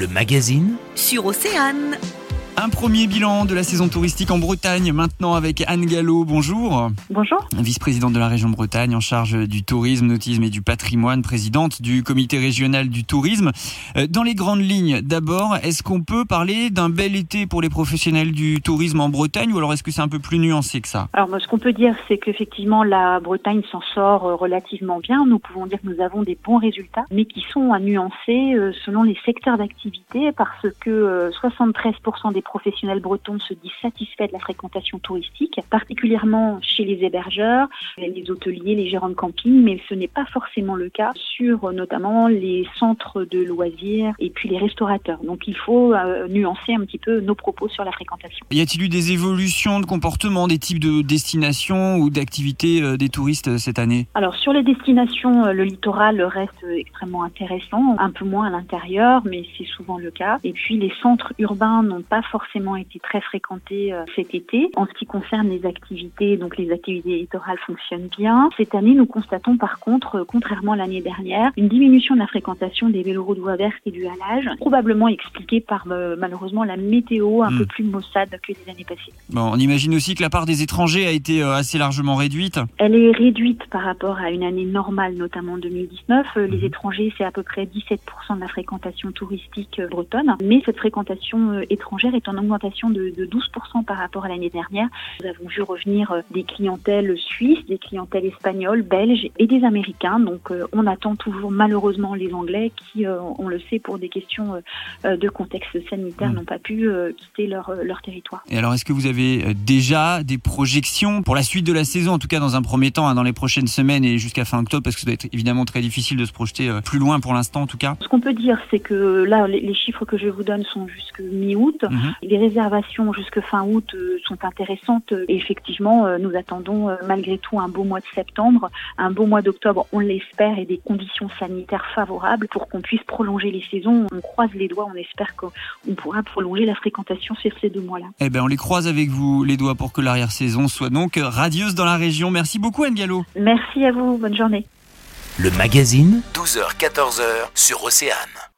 Le magazine sur Océane. Un premier bilan de la saison touristique en Bretagne maintenant avec Anne Gallo. Bonjour. Bonjour. Vice-présidente de la région Bretagne en charge du tourisme, nautisme et du patrimoine, présidente du comité régional du tourisme. Euh, Dans les grandes lignes, d'abord, est-ce qu'on peut parler d'un bel été pour les professionnels du tourisme en Bretagne ou alors est-ce que c'est un peu plus nuancé que ça? Alors moi, ce qu'on peut dire, c'est qu'effectivement la Bretagne s'en sort euh, relativement bien. Nous pouvons dire que nous avons des bons résultats, mais qui sont à nuancer euh, selon les secteurs d'activité, parce que euh, 73% des professionnels bretons se disent satisfaits de la fréquentation touristique, particulièrement chez les hébergeurs, les hôteliers, les gérants de camping, mais ce n'est pas forcément le cas sur euh, notamment les centres de loisirs et puis les restaurateurs. Donc il faut euh, nuancer un petit peu nos propos sur la fréquentation. Y a-t-il eu des évolutions de comportement, des types de destinations ou d'activités euh, des touristes cette année? Alors sur les destinations, le littoral reste extrêmement intéressant, un peu moins à l'intérieur, mais c'est souvent le cas. Et puis les centres urbains n'ont pas forcément été très fréquentés euh, cet été. En ce qui concerne les activités, donc les activités littorales fonctionnent bien. Cette année, nous constatons par contre, euh, contrairement à l'année dernière, une diminution de la fréquentation des véloroutes voies vertes et du halage, probablement expliquée par euh, malheureusement la météo un Hmm. peu plus maussade que les années passées. Bon, on imagine aussi que la part des étrangers a été assez largement réduite. Elle est réduite par rapport à une année normale, notamment en 2019. Euh, Les Mhm. étrangers, c'est à peu près 17% de la fréquentation touristique bretonne. Mais cette fréquentation étrangère est en augmentation de, de 12% par rapport à l'année dernière. Nous avons vu revenir euh, des clientèles suisses, des clientèles espagnoles, belges et des américains. Donc euh, on attend toujours malheureusement les Anglais qui, euh, on le sait, pour des questions de contexte sanitaire, Mhm. n'ont pas pu quitter leur, leur territoire. Et alors, est-ce que vous avez déjà des projections pour la suite de la saison, en tout cas dans un premier temps, hein, dans les prochaines semaines et jusqu'à fin octobre, parce que ça doit être évidemment très difficile de se projeter plus loin pour l'instant, en tout cas? Ce qu'on peut dire, c'est que là, les les chiffres que je vous donne sont jusque mi-août. Mhm. Les réservations jusque fin août euh, sont intéressantes et effectivement, euh, nous attendons euh, malgré tout un beau mois de septembre, un beau mois d'octobre, on l'espère, et des conditions sanitaires favorables pour qu'on puisse prolonger les saisons. On croise les doigts, on espère qu'on pourra prolonger la fréquentation sur ces deux mois-là. Eh ben, on les croise avec vous les doigts pour que l'arrière-saison soit donc radieuse dans la région. Merci beaucoup, Anne Gallo. Merci à vous, bonne journée. Le magazine 12h-14h sur Océane.